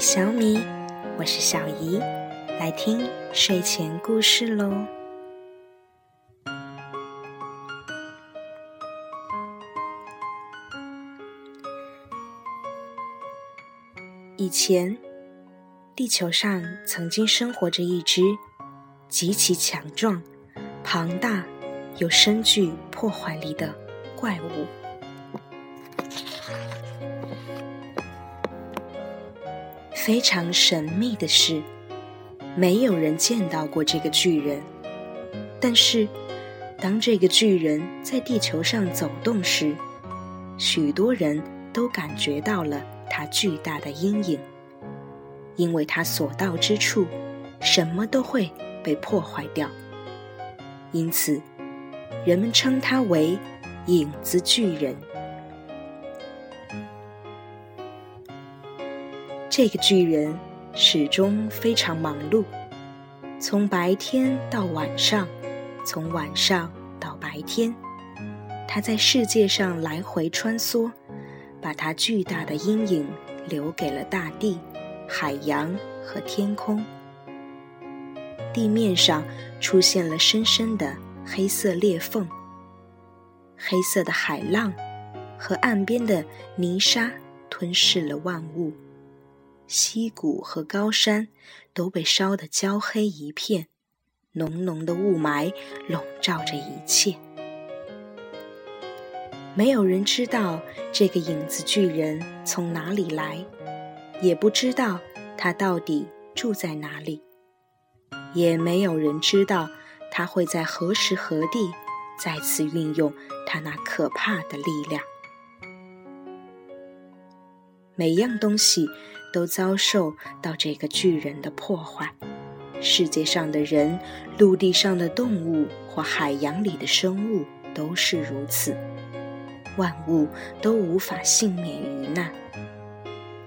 小米，我是小姨，来听睡前故事喽。以前，地球上曾经生活着一只极其强壮、庞大又深具破坏力的怪物。非常神秘的是，没有人见到过这个巨人。但是，当这个巨人在地球上走动时，许多人都感觉到了他巨大的阴影，因为他所到之处，什么都会被破坏掉。因此，人们称他为“影子巨人”。这个巨人始终非常忙碌，从白天到晚上，从晚上到白天，他在世界上来回穿梭，把他巨大的阴影留给了大地、海洋和天空。地面上出现了深深的黑色裂缝，黑色的海浪和岸边的泥沙吞噬了万物。溪谷和高山都被烧得焦黑一片，浓浓的雾霾笼罩着一切。没有人知道这个影子巨人从哪里来，也不知道他到底住在哪里，也没有人知道他会在何时何地再次运用他那可怕的力量。每样东西。都遭受到这个巨人的破坏。世界上的人、陆地上的动物或海洋里的生物都是如此，万物都无法幸免于难。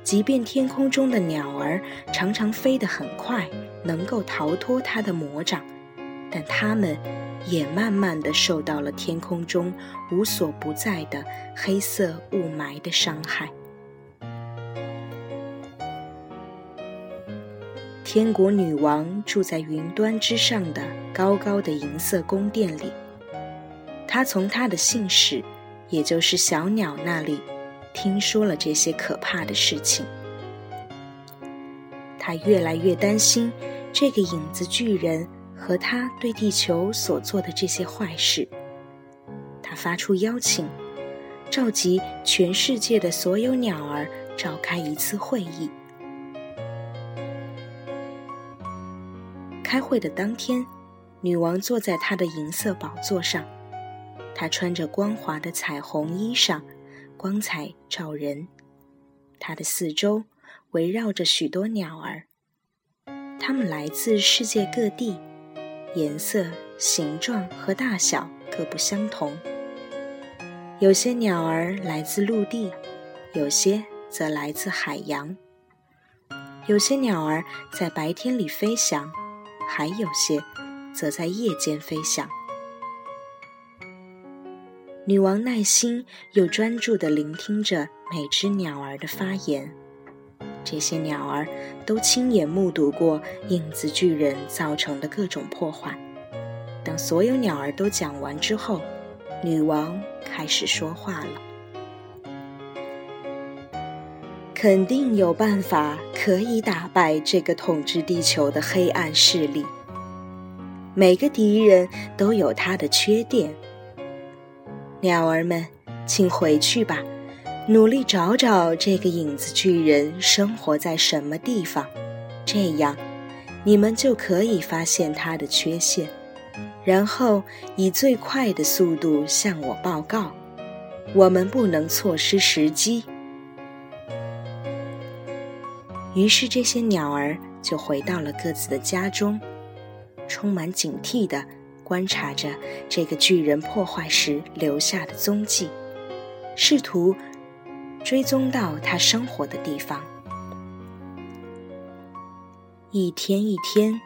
即便天空中的鸟儿常常飞得很快，能够逃脱它的魔掌，但它们也慢慢的受到了天空中无所不在的黑色雾霾的伤害。天国女王住在云端之上的高高的银色宫殿里。她从她的信使，也就是小鸟那里，听说了这些可怕的事情。她越来越担心这个影子巨人和他对地球所做的这些坏事。他发出邀请，召集全世界的所有鸟儿召开一次会议。开会的当天，女王坐在她的银色宝座上，她穿着光滑的彩虹衣裳，光彩照人。她的四周围绕着许多鸟儿，它们来自世界各地，颜色、形状和大小各不相同。有些鸟儿来自陆地，有些则来自海洋。有些鸟儿在白天里飞翔。还有些，则在夜间飞翔。女王耐心又专注地聆听着每只鸟儿的发言。这些鸟儿都亲眼目睹过影子巨人造成的各种破坏。当所有鸟儿都讲完之后，女王开始说话了：“肯定有办法。”可以打败这个统治地球的黑暗势力。每个敌人都有他的缺点。鸟儿们，请回去吧，努力找找这个影子巨人生活在什么地方，这样你们就可以发现他的缺陷，然后以最快的速度向我报告。我们不能错失时机。于是，这些鸟儿就回到了各自的家中，充满警惕地观察着这个巨人破坏时留下的踪迹，试图追踪到他生活的地方。一天一天，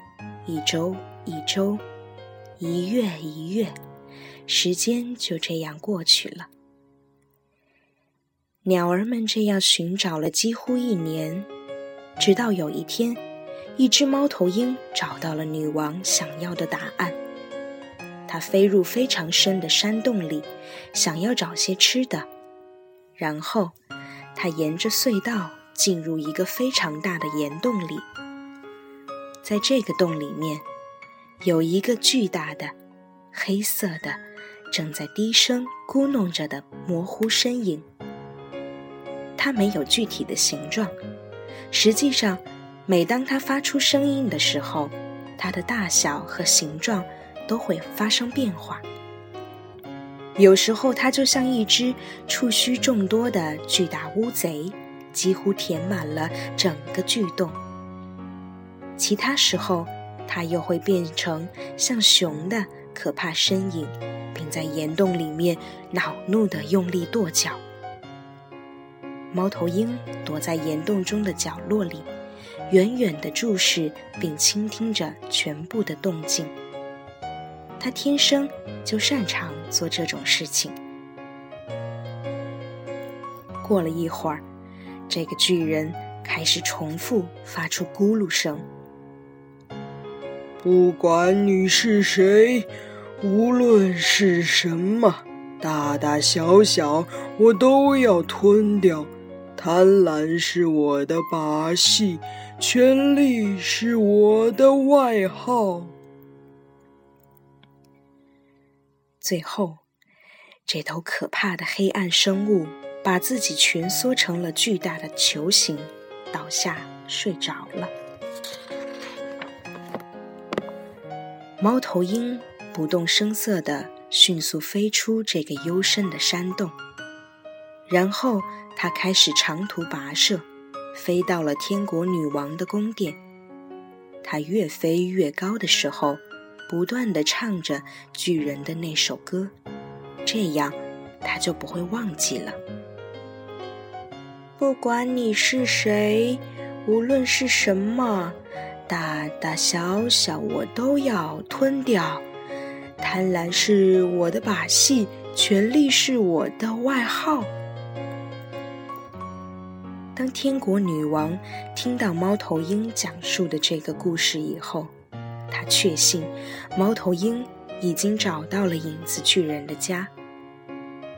一周一周，一月一月，时间就这样过去了。鸟儿们这样寻找了几乎一年。直到有一天，一只猫头鹰找到了女王想要的答案。它飞入非常深的山洞里，想要找些吃的。然后，它沿着隧道进入一个非常大的岩洞里。在这个洞里面，有一个巨大的、黑色的、正在低声咕哝着的模糊身影。它没有具体的形状，实际上，每当它发出声音的时候，它的大小和形状都会发生变化。有时候，它就像一只触须众多的巨大乌贼，几乎填满了整个巨洞。其他时候，它又会变成像熊的可怕身影，并在岩洞里面恼怒地用力跺脚。猫头鹰躲在岩洞中的角落里，远远地注视并倾听着全部的动静。它天生就擅长做这种事情。过了一会儿，这个巨人开始重复发出咕噜声。不管你是谁，无论是什么，大大小小，我都要吞掉。贪婪是我的把戏，权力是我的外号。最后，这头可怕的黑暗生物把自己蜷缩成了巨大的球形，倒下睡着了。猫头鹰不动声色地迅速飞出这个幽深的山洞，然后他开始长途跋涉，飞到了天国女王的宫殿。他越飞越高的时候，不断的唱着巨人的那首歌，这样他就不会忘记了。不管你是谁，无论是什么。大大小小，我都要吞掉。贪婪是我的把戏，权力是我的外号。当天国女王听到猫头鹰讲述的这个故事以后，她确信猫头鹰已经找到了影子巨人的家。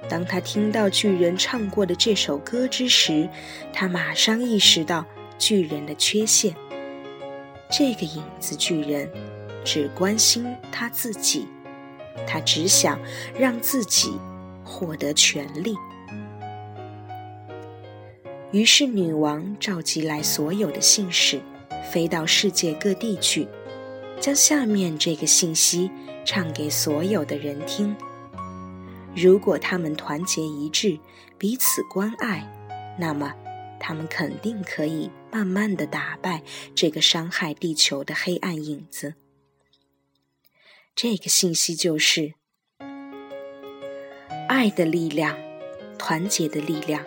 当他听到巨人唱过的这首歌之时，他马上意识到巨人的缺陷。这个影子巨人只关心他自己，他只想让自己获得权力。于是，女王召集来所有的信使，飞到世界各地去，将下面这个信息唱给所有的人听：如果他们团结一致，彼此关爱，那么。他们肯定可以慢慢的打败这个伤害地球的黑暗影子。这个信息就是：爱的力量、团结的力量，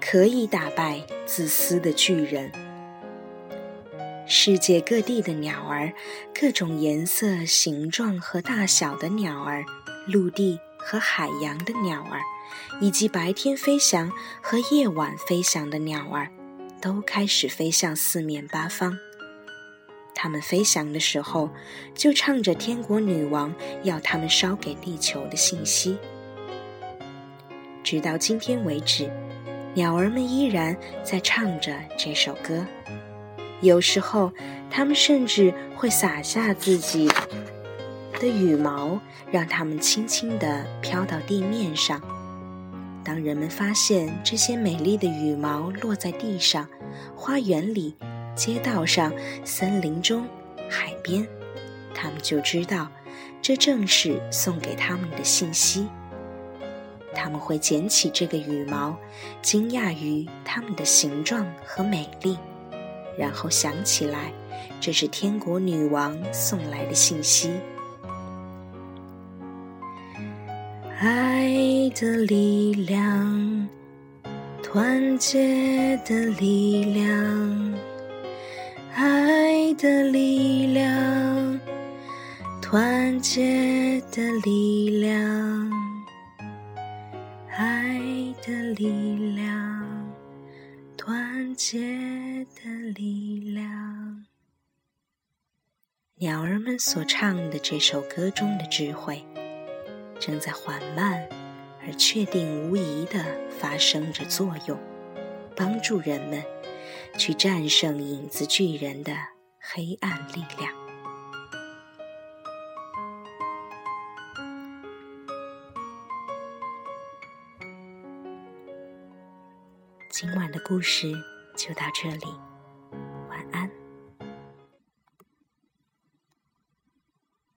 可以打败自私的巨人。世界各地的鸟儿，各种颜色、形状和大小的鸟儿，陆地和海洋的鸟儿。以及白天飞翔和夜晚飞翔的鸟儿，都开始飞向四面八方。它们飞翔的时候，就唱着天国女王要他们捎给地球的信息。直到今天为止，鸟儿们依然在唱着这首歌。有时候，它们甚至会撒下自己的羽毛，让它们轻轻地飘到地面上。当人们发现这些美丽的羽毛落在地上、花园里、街道上、森林中、海边，他们就知道这正是送给他们的信息。他们会捡起这个羽毛，惊讶于它们的形状和美丽，然后想起来这是天国女王送来的信息。爱的力量，团结的力量，爱的力量，团结的力量，爱的力量团结的力量。鸟儿们所唱的这首歌中的智慧正在缓慢而确定无疑地发生着作用帮助人们去战胜影子巨人的黑暗力量。今晚的故事就到这里。